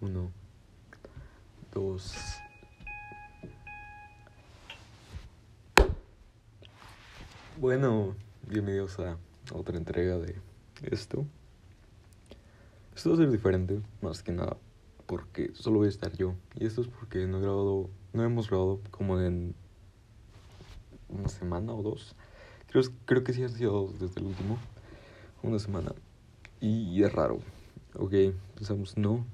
Uno, dos. Bueno, bienvenidos a otra entrega de esto. Esto va a ser diferente, más que nada, porque solo voy a estar yo. Y esto es porque no he grabado, no hemos grabado como en una semana o dos. Creo, creo que sí ha sido desde el último, una semana. Y es raro, ok, pensamos, no.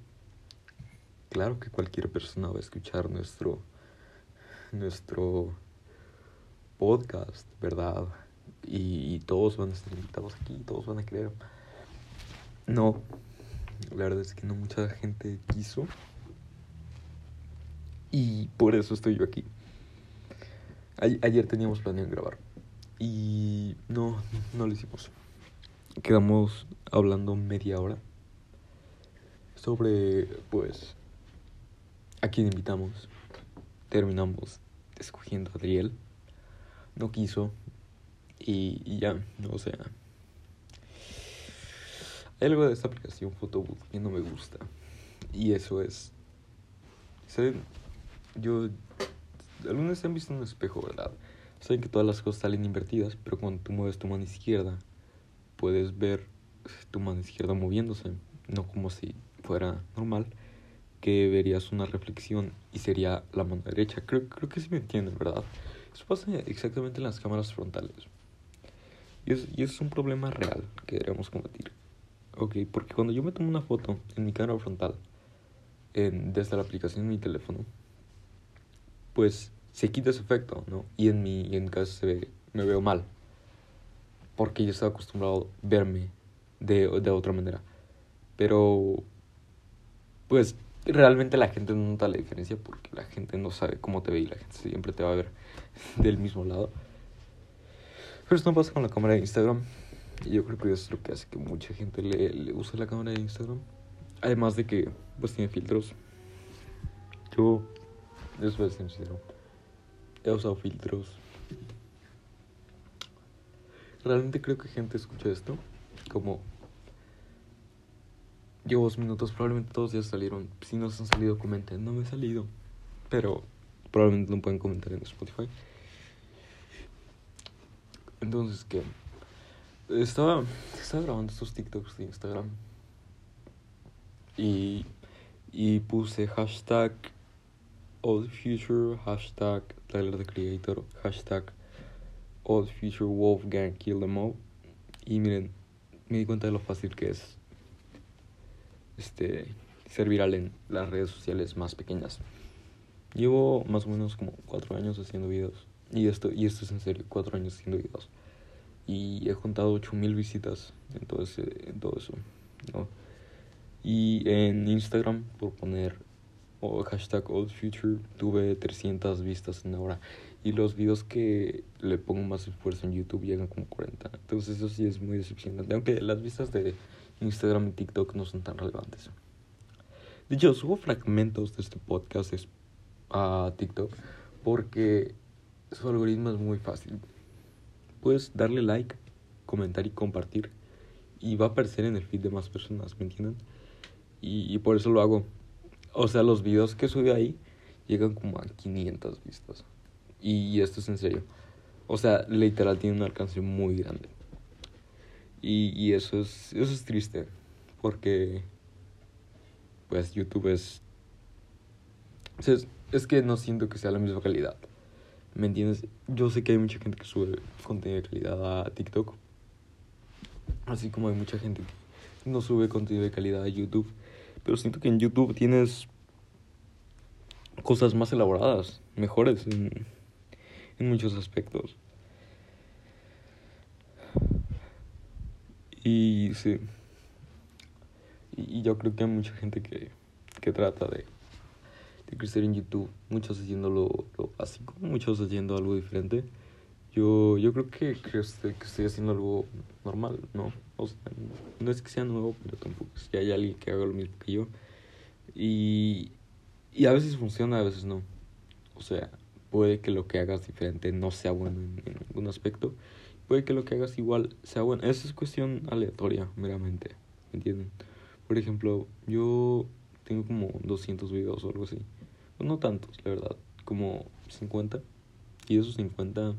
Claro que cualquier persona va a escuchar nuestro, nuestro podcast, ¿verdad? Y, y todos van a estar invitados aquí, todos van a creer. No, la verdad es que no mucha gente quiso. Y por eso estoy yo aquí. ayer teníamos planeado grabar. Y no, no lo hicimos. Quedamos hablando media hora sobre, pues, a quién invitamos. Terminamos escogiendo a Adriel. No quiso. Y, ya, o sea. Hay algo de esta aplicación Photobooth que no me gusta. Y eso es. ¿Saben? Yo. Algunos han visto un espejo, ¿verdad? Saben que todas las cosas salen invertidas, pero cuando tú mueves tu mano izquierda, puedes ver tu mano izquierda moviéndose, no como si fuera normal, que verías una reflexión y sería la mano derecha. Creo, creo que sí me entienden, ¿verdad? Eso pasa exactamente en las cámaras frontales. Y es, y es un problema real que deberíamos combatir. Ok, porque cuando yo me tomo una foto en mi cámara frontal, en, desde la aplicación de mi teléfono, pues se quita ese efecto, ¿no? Y en mi, en caso se ve, me veo mal. Porque yo estaba acostumbrado a verme de, de otra manera. Pero, pues, realmente la gente no nota la diferencia porque la gente no sabe cómo te ve y la gente siempre te va a ver del mismo lado. Pero esto no pasa con la cámara de Instagram. Y yo creo que eso es lo que hace que mucha gente le, le use la cámara de Instagram. Además de que, pues, tiene filtros. Yo, a ser sincero, he usado filtros. Realmente creo que gente escucha esto como Llevo dos minutos, probablemente todos ya salieron. Si no se han salido, comenten. No me he salido. Pero probablemente no pueden comentar en Spotify. Entonces, que estaba, estaba grabando estos TikToks de Instagram. Y, y puse hashtag Old Future, hashtag Tyler the Creator, hashtag Old. Y miren, me di cuenta de lo fácil que es este, ser viral en las redes sociales más pequeñas. Llevo más o menos como cuatro años haciendo videos. Y esto, y esto es en serio, cuatro años haciendo videos. Y he contado 8000 visitas en todo, en todo eso. ¿no? Y en Instagram, por poner o hashtag Old Future, tuve 300 vistas en hora. Y los videos que le pongo más esfuerzo en YouTube llegan como 40. Entonces eso sí es muy decepcionante. Aunque las vistas de Instagram y TikTok no son tan relevantes. De hecho, subo fragmentos de este podcast a TikTok porque su algoritmo es muy fácil. Puedes darle like, comentar y compartir y va a aparecer en el feed de más personas, ¿me entienden? Y, por eso lo hago. O sea, los videos que sube ahí llegan como a 500 vistas. Y esto es en serio. O sea, literal tiene un alcance muy grande. Y, y eso, es, eso es triste, porque pues YouTube es, es... Es que no siento que sea la misma calidad. ¿Me entiendes? Yo sé que hay mucha gente que sube contenido de calidad a TikTok. Así como hay mucha gente que no sube contenido de calidad a YouTube. Pero siento que en YouTube tienes cosas más elaboradas, mejores en, en muchos aspectos. Y sí. Y, yo creo que hay mucha gente que, que trata de, de crecer en YouTube. Muchos haciendo lo, lo, básico, muchos haciendo algo diferente. Yo, yo creo que, que, estoy, que estoy haciendo algo normal, ¿no? No es que sea nuevo, pero tampoco es que haya alguien que haga lo mismo que yo. Y, y a veces funciona, a veces no. O sea, puede que lo que hagas diferente no sea bueno en, en algún aspecto puede que lo que hagas igual sea bueno. Esa es cuestión aleatoria, meramente. ¿Me entienden? Por ejemplo, yo Tengo como 200 videos o algo así. Pues no tantos, la verdad. Como 50. Y esos 50,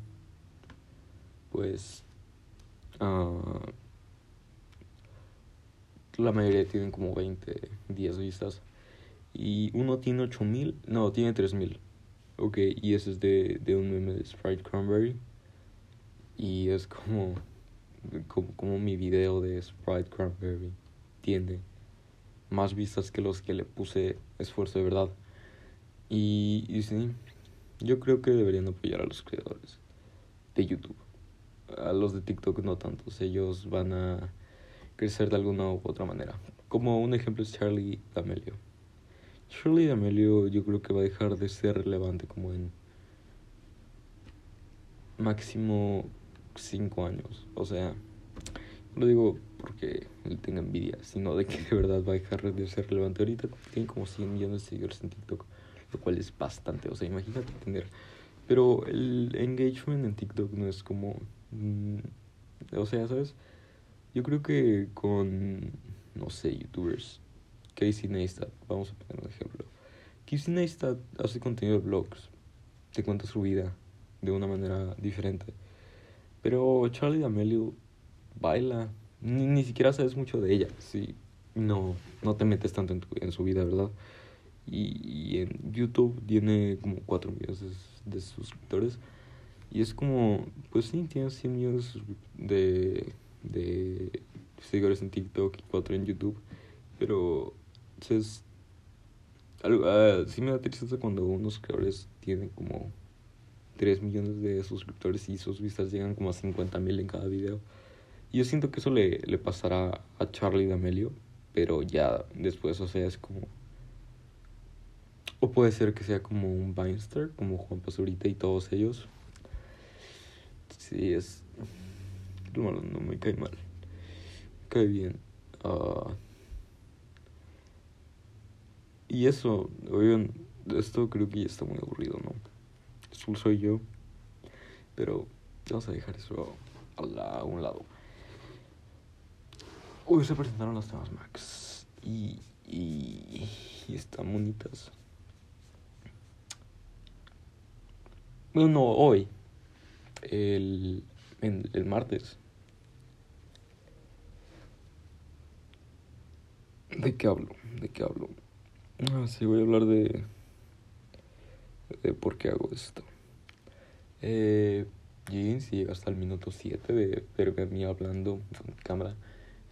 pues... Uh, la mayoría tienen como 20, 10 vistas. Y uno tiene 8000, no, tiene 3000. Ok, y ese es de, de un meme de Sprite Cranberry. Y es como, como, como mi video de Sprite Cranberry tiene más vistas que los que le puse esfuerzo de verdad. Y, y sí, yo creo que deberían apoyar a los creadores de YouTube. A los de TikTok no tantos, ellos van a crecer de alguna u otra manera. Como un ejemplo es Charlie D'Amelio. Charlie D'Amelio yo creo que va a dejar de ser relevante como en máximo 5 años. O sea, no lo digo porque él tenga envidia, sino de que de verdad va a dejar de ser relevante. Ahorita tiene como 100 millones de seguidores en TikTok, lo cual es bastante. O sea, imagínate tener... Pero el engagement en TikTok no es como... Mm, o sea, ¿sabes? Yo creo que con, no sé, youtubers, Casey Neistat, vamos a poner un ejemplo. Casey Neistat hace contenido de vlogs, te cuenta su vida de una manera diferente. Pero Charlie D'Amelio baila, ni, ni siquiera sabes mucho de ella, sí, no, no te metes tanto en, en su vida, ¿verdad? Y, en YouTube tiene como 4 millones de, suscriptores. Y es como, pues sí, tiene 100 millones de de seguidores en TikTok y cuatro en YouTube. Pero, es uh, sí me da tristeza cuando unos creadores tienen como 3 millones de suscriptores y sus vistas llegan como a 50 mil en cada video. Y yo siento que eso le, le pasará a Charlie D'Amelio, pero ya después, o sea, es como... O puede ser que sea como un Vinester, como Juan Pazurita y todos ellos. Sí, es malo, no me cae mal. Me cae bien. Uh, y eso, oigan, esto creo que ya está muy aburrido, ¿no? Soy yo. Pero vamos a dejar eso a, un lado. Hoy se presentaron las temas Max. Y, y, están bonitas. Bueno, no, hoy. El, el martes. ¿De qué hablo? ¿De qué hablo? Ah, sí, voy a hablar de. de por qué hago esto. Eh, si llega hasta el minuto 7 de verme a mí hablando con cámara.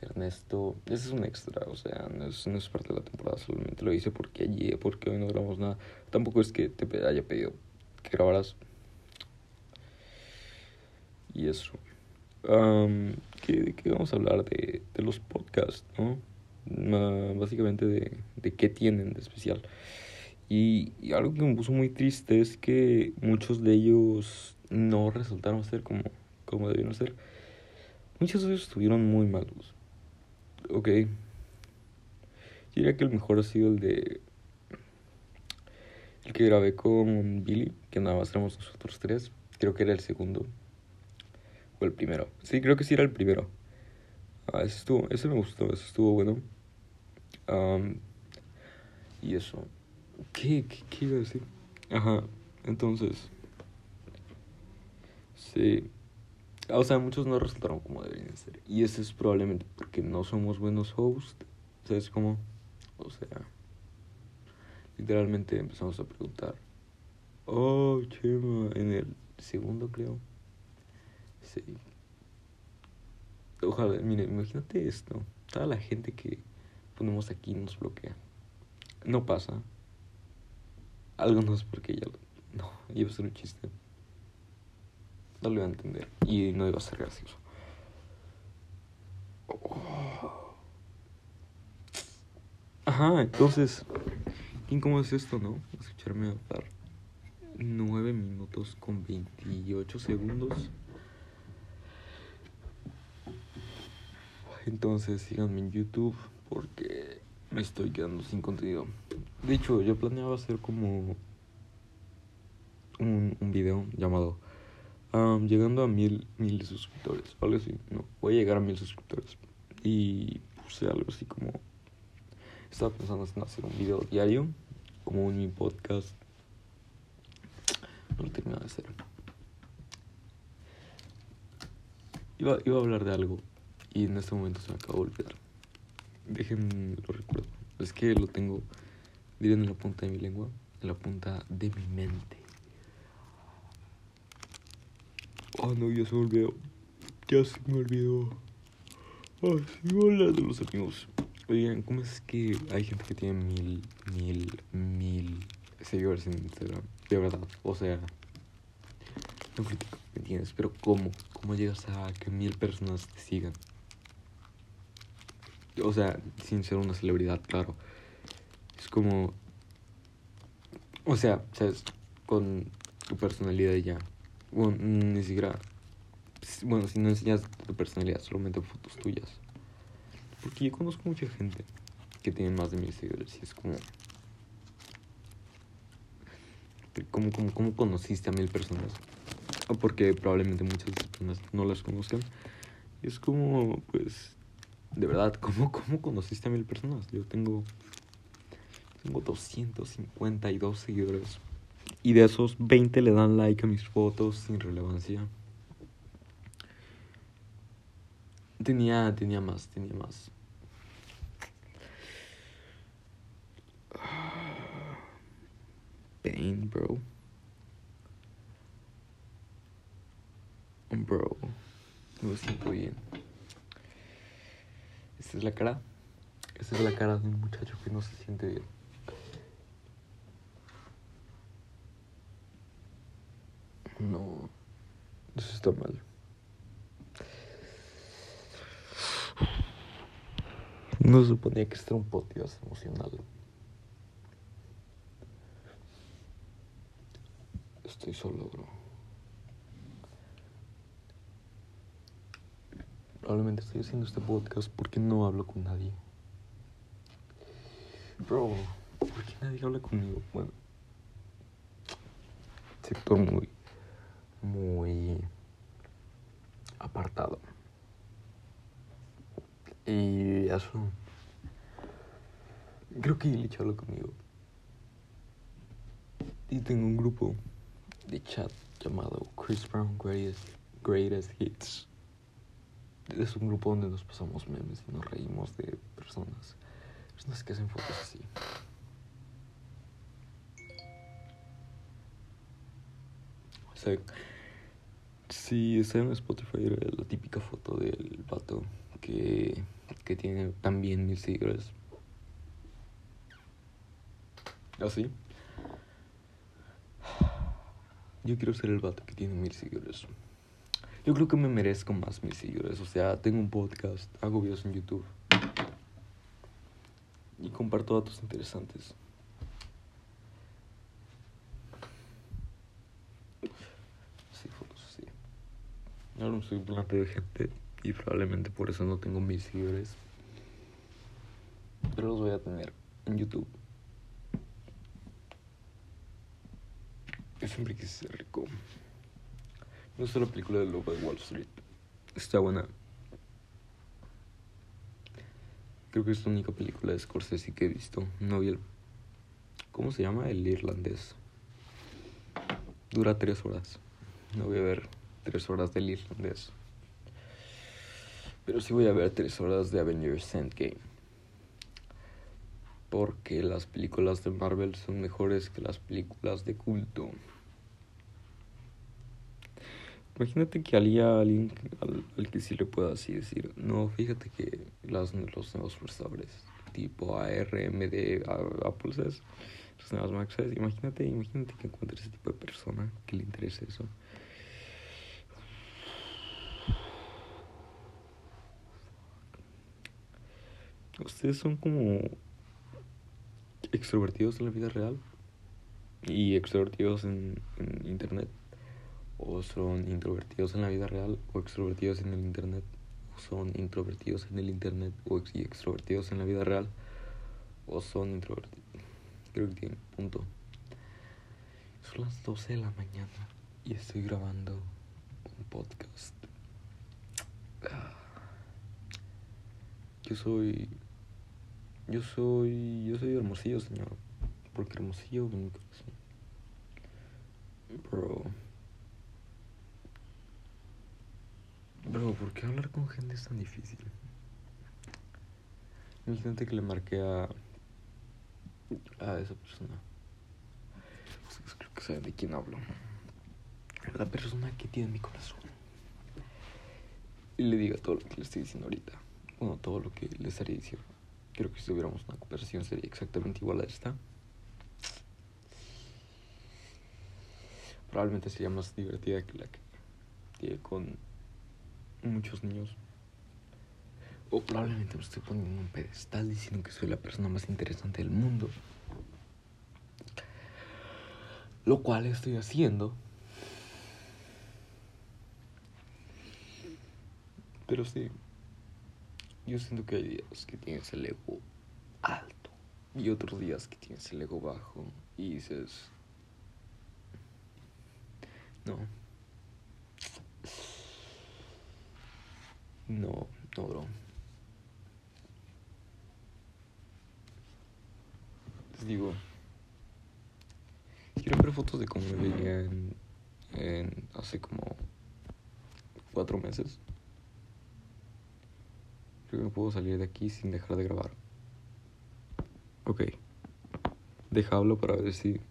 Ernesto, ese es un extra, o sea, no es, no es parte de la temporada, solamente lo hice porque allí, porque hoy no grabamos nada. Tampoco es que te haya pedido que grabaras. Y eso. Um, ¿qué, ¿Qué vamos a hablar de, de los podcasts, no? básicamente de, de qué tienen de especial. Y, algo que me puso muy triste es que muchos de ellos no resultaron ser como, como debieron ser. Muchos de ellos estuvieron muy malos. Ok. Yo diría que el mejor ha sido el de. El que grabé con Billy, que nada más éramos nosotros tres. Creo que era el segundo. O el primero. Sí, creo que sí era el primero. Ah, ese estuvo, ese me gustó, ese estuvo bueno y eso. ¿Qué, ¿Qué, ¿Qué iba a decir? Ajá, entonces. Sí. O sea, muchos no resultaron como deberían ser. Y eso es probablemente porque no somos buenos hosts. ¿Sabes cómo? O sea, literalmente empezamos a preguntar. Oh, Chema, en el segundo creo. Sí. Ojalá, mire, imagínate esto. Toda la gente que ponemos aquí nos bloquea. No pasa. Algo no es porque ya lo... No, iba a ser un chiste. No lo iba a entender. Y no iba a ser gracioso. Ajá, entonces... ¿Cómo es esto, no? Escucharme hablar 9 minutos con 28 segundos. Entonces síganme en YouTube porque me estoy quedando sin contenido. De hecho, yo planeaba hacer como un, un video llamado Llegando a mil, mil suscriptores, algo así. No, voy a llegar a mil suscriptores. Y puse algo así como Estaba pensando en hacer un video diario, como un mi podcast. No lo he terminado de hacer. Iba, iba a hablar de algo y en este momento se me acabó de olvidar. Dejen lo recuerdo. Es que lo tengo, miren en la punta de mi lengua, en la punta de mi mente. Oh no, ya se me olvidó. Ya se me olvidó. Oh, sigo hablando de los amigos. Oigan, ¿cómo es que hay gente que tiene mil, mil, mil seguidores en Instagram? De verdad, o sea, no critico, ¿me entiendes? Pero ¿cómo? ¿Cómo llegas a que mil personas te sigan? O sea, sin ser una celebridad, claro. Es como... O sea, ¿sabes? Con tu personalidad ya. Bueno, ni siquiera... Bueno, si no enseñas tu personalidad, solamente fotos tuyas. Porque yo conozco mucha gente que tiene más de mil seguidores y es como... ¿Cómo, cómo, cómo conociste a mil personas? Porque probablemente muchas personas no las conozcan. Y es como, pues, de verdad, ¿cómo, cómo conociste a mil personas? Yo tengo, tengo 252 seguidores. Y de esos 20 le dan like a mis fotos sin relevancia. Tenía, tenía más, tenía más. Pain, bro. Bro. Me siento bien. Esta es la cara. Esta es la cara de un muchacho que no se siente bien. No. Eso está mal. No suponía que este era un podcast emocional. Estoy solo, bro. Probablemente estoy haciendo este podcast porque no hablo con nadie. Bro, ¿por qué nadie habla conmigo? Bueno, sector muy, muy apartado. Y eso. Creo que Illich habla conmigo. Y tengo un grupo de chat llamado Chris Brown Greatest, Greatest Hits. Es un grupo donde nos pasamos memes y nos reímos de personas. Personas que hacen fotos así. O sea, si está en Spotify la típica foto del pato que, que tiene también mil seguidores. Así. Yo quiero ser el vato que tiene mil seguidores. Yo creo que me merezco más mil seguidores. O sea, tengo un podcast, hago videos en YouTube. Y comparto datos interesantes. Sí, fotos así. No soy planta de gente. Y probablemente por eso no tengo mil seguidores. Pero los voy a tener en YouTube. Yo siempre quise ser rico. No sé la película de Lobo de Wall Street. Está buena. Creo que es la única película de Scorsese que he visto. No vi el... ¿Cómo se llama? El irlandés. Dura tres horas. No voy a ver tres horas del irlandés. Pero sí voy a ver tres horas de Avengers Endgame. Porque las películas de Marvel son mejores que las películas de culto. Imagínate que había alguien al, que sí le pueda así decir, no, fíjate que las, los nuevos procesadores tipo ARMD, Apple los nuevos Mac imagínate, imagínate que encuentres ese tipo de persona que le interese eso. Ustedes son como extrovertidos en la vida real y extrovertidos en internet o son introvertidos en la vida real o extrovertidos en el internet o son introvertidos en el internet o extrovertidos en la vida real o son introvertidos creo que tiene punto. Son las 12 de la mañana y estoy grabando un podcast. Yo soy Yo soy. Yo soy Hermosillo, señor. Porque Hermosillo, mi Bro. Bro, ¿por qué hablar con gente es tan difícil? Imagínate que le marqué a. a esa persona. Pues creo que sabe de quién hablo. La persona que tiene mi corazón. Y le diga todo lo que le estoy diciendo ahorita. Bueno, todo lo que le estaría diciendo. Creo que si tuviéramos una conversación sería exactamente igual a esta. Probablemente sería más divertida que la que tiene con muchos niños. O probablemente me estoy poniendo en un pedestal diciendo que soy la persona más interesante del mundo. Lo cual estoy haciendo. Pero sí, yo siento que hay días que tienes el ego alto y otros días que tienes el ego bajo y dices, no, no, no, bro. Les digo, quiero ver fotos de cómo me veía en, en hace como cuatro meses. Creo que no puedo salir de aquí sin dejar de grabar. Ok. Deja para ver si...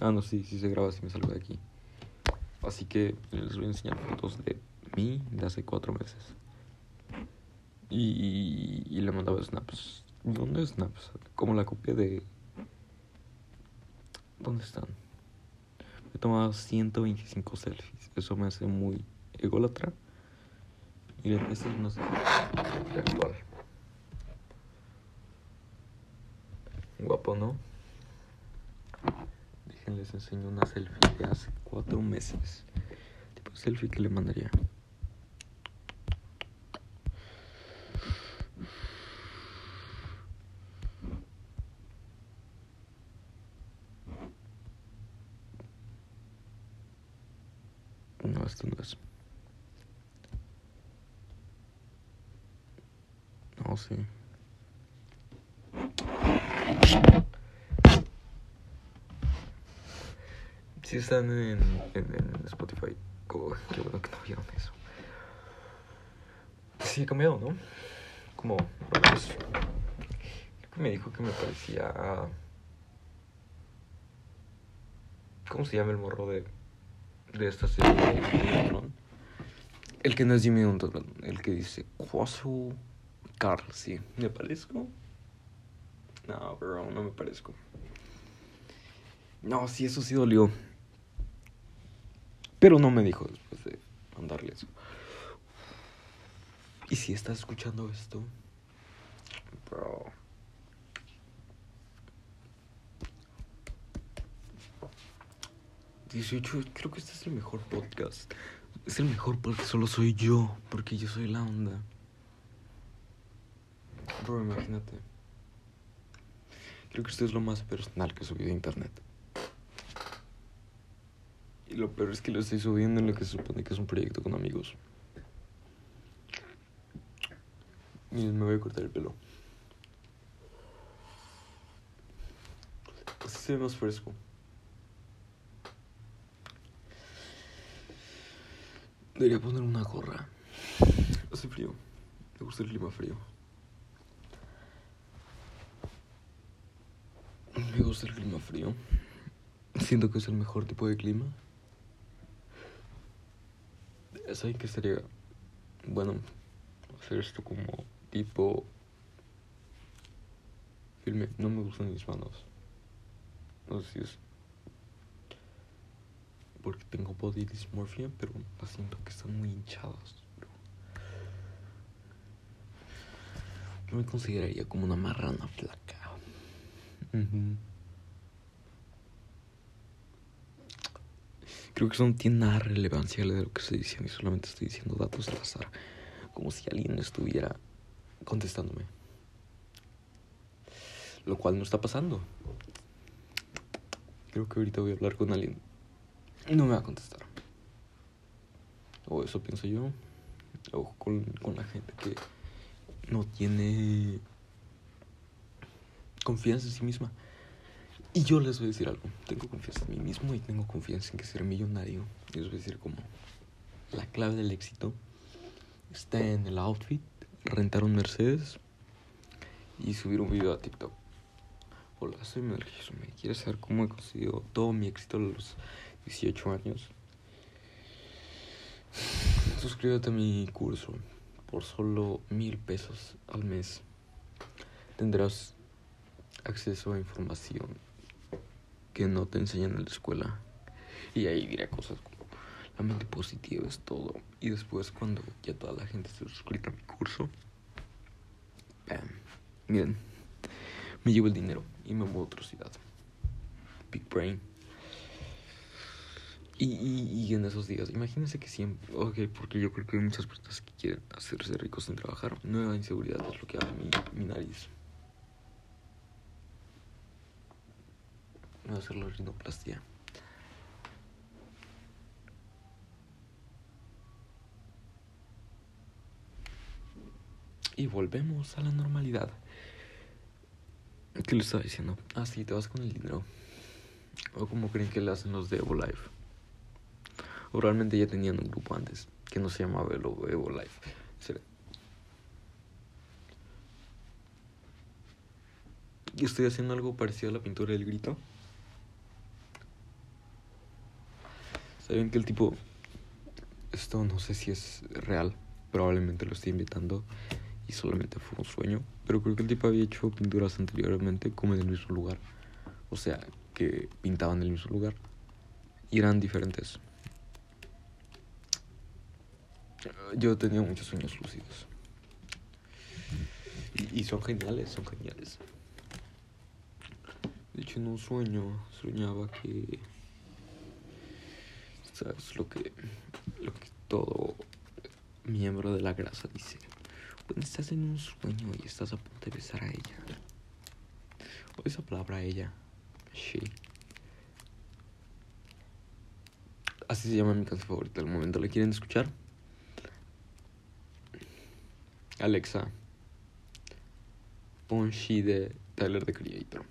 Ah, no, sí, sí se graba si me salgo de aquí. Así que les voy a enseñar fotos de mí de hace cuatro meses. Y, le mandaba snaps. ¿Dónde snaps? Como la copia de... ¿Dónde están? He tomado 125 selfies. Eso me hace muy ególatra. Esta es una selfie actual. Guapo, ¿no? Déjenles enseño una selfie de hace cuatro meses. Tipo selfie que le mandaría. No, esto no es. Sí. Si están en, en, Spotify, oh, qué bueno que no vieron eso. Sí, he cambiado, ¿no? Como, pues, creo que me dijo que me parecía ¿Cómo se llama el morro de, de esta serie? El que no es Jimmy Neutron, el que dice Quasu Carl, sí. ¿Me parezco? No, bro, no me parezco. No, sí, eso sí dolió. Pero no me dijo después de mandarle eso. Y si estás escuchando esto, bro. ...18... creo que este es el mejor podcast. Es el mejor porque solo soy yo, porque yo soy la onda. Bro, imagínate. Creo que esto es lo más personal que subido a internet. Y lo peor es que lo estoy subiendo en lo que se supone que es un proyecto con amigos. Miren, me voy a cortar el pelo. Así se ve más fresco. Debería poner una gorra. Hace frío. Me gusta el clima frío. Me gusta el clima frío. Siento que es el mejor tipo de clima. ¿Saben que sería bueno hacer esto como tipo filme? No me gustan mis manos. No sé si es porque tengo body dysmorphia, pero siento que están muy hinchadas. Yo me consideraría como una marrana flaca. Creo que eso no tiene nada relevancia de lo que estoy diciendo y solamente estoy diciendo datos al azar, como si alguien estuviera contestándome. Lo cual no está pasando. Creo que ahorita voy a hablar con alguien no me va a contestar. O eso pienso yo. O con, con la gente que no tiene confianza en sí misma. Y yo les voy a decir algo. Tengo confianza en mí mismo y tengo confianza en que ser millonario. Y les voy a decir como la clave del éxito está en el outfit, rentar un Mercedes y subir un video a TikTok. Hola, soy me ¿Quieres saber cómo he conseguido todo mi éxito a los 18 años? Suscríbete a mi curso por solo mil pesos al mes. Tendrás acceso a información que no te enseñan en la escuela. Y ahí diré cosas como la mente positiva es todo. Y después cuando ya toda la gente se suscrita a mi curso, miren, me llevo el dinero y me muevo a otra ciudad. Big Brain. Y, y, en esos días, imagínense que siempre, ok, porque yo creo que hay muchas personas que quieren hacerse ricos sin trabajar. Nueva inseguridad es lo que mi, mi nariz. A hacer la rinoplastia. Y volvemos a la normalidad. ¿Qué le estaba diciendo? Ah, sí, te vas con el dinero. O como creen que le hacen los de Evo Life. O realmente ya tenían un grupo antes que no se llamaba Evo Life. Y estoy haciendo algo parecido a la pintura del grito. Saben que el tipo. Esto no sé si es real. Probablemente lo estoy invitando. Y solamente fue un sueño. Pero creo que el tipo había hecho pinturas anteriormente como en el mismo lugar. O sea, que pintaban en el mismo lugar. Y eran diferentes. Yo tenía muchos sueños lúcidos. Y, son geniales, son geniales. De hecho, en un sueño soñaba que. ¿Sabes? Lo que, lo que todo miembro de la grasa dice. Cuando estás en un sueño y estás a punto de besar a ella. O esa palabra ella. She. Así se llama mi canción favorita del momento. ¿La quieren escuchar? Alexa, pon She de Tyler the Creator.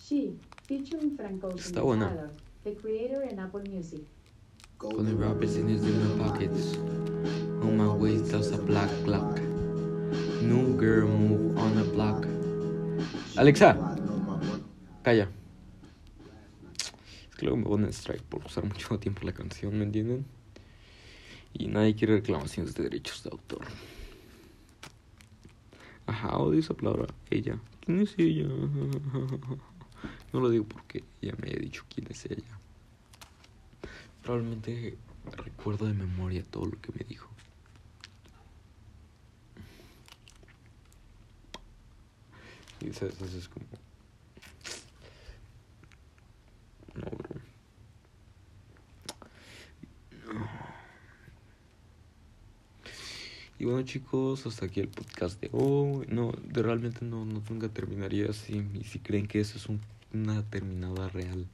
She, featuring Frank Ocean Está buena. The creator and Apple Music. Golden in his in my pockets. On my waist, there's a black clock. New girl move on the block. Alexa, calla. Es que luego me ponen strike por usar mucho tiempo la canción, ¿me entienden? Y nadie quiere reclamaciones de derechos de autor. Ajá, odio esa palabra. Ella. ¿Quién es ella? No lo digo porque ella me ha dicho quién es ella. Probablemente recuerdo de memoria todo lo que me dijo. Y sabes, es como... No, bro. Y bueno chicos, hasta aquí el podcast de hoy. No, de realmente no, no nunca terminaría así. Y si creen que eso es una terminada real.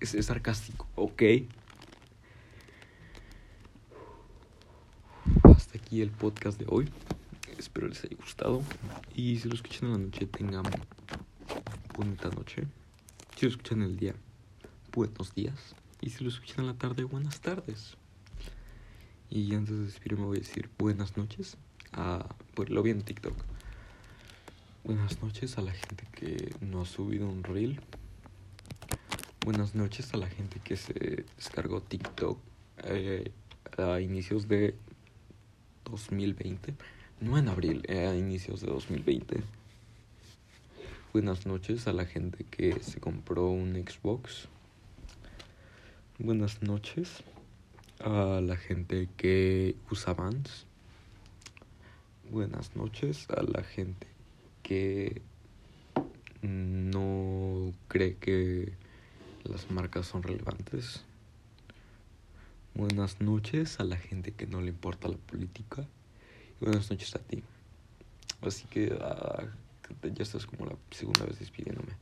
Es, es sarcástico, ok. Hasta aquí el podcast de hoy. Espero les haya gustado. Y si lo escuchan en la noche, tengan bonita noche. Si lo escuchan en el día, buenos días. Y si lo escuchan en la tarde, buenas tardes. Y antes de despedirme voy a decir buenas noches. A, pues lo vi en TikTok. Buenas noches a la gente que no ha subido un reel. Buenas noches a la gente que se descargó TikTok eh, a inicios de 2020. No en abril, eh, a inicios de 2020. Buenas noches a la gente que se compró un Xbox. Buenas noches a la gente que usa Vans. Buenas noches a la gente que no cree que las marcas son relevantes. Buenas noches a la gente que no le importa la política. Buenas noches a ti. Así que uh, ya estás como la segunda vez despidiéndome.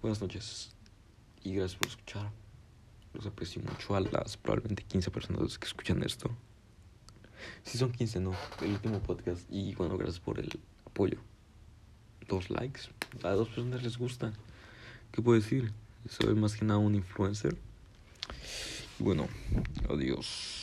Buenas noches y gracias por escuchar. Los aprecio mucho a las probablemente 15 personas que escuchan esto. Sí son 15, no. El último podcast. Y bueno, gracias por el apoyo. Dos likes. A dos personas les gusta. ¿Qué puedo decir? Soy más que nada un influencer. Bueno, adiós.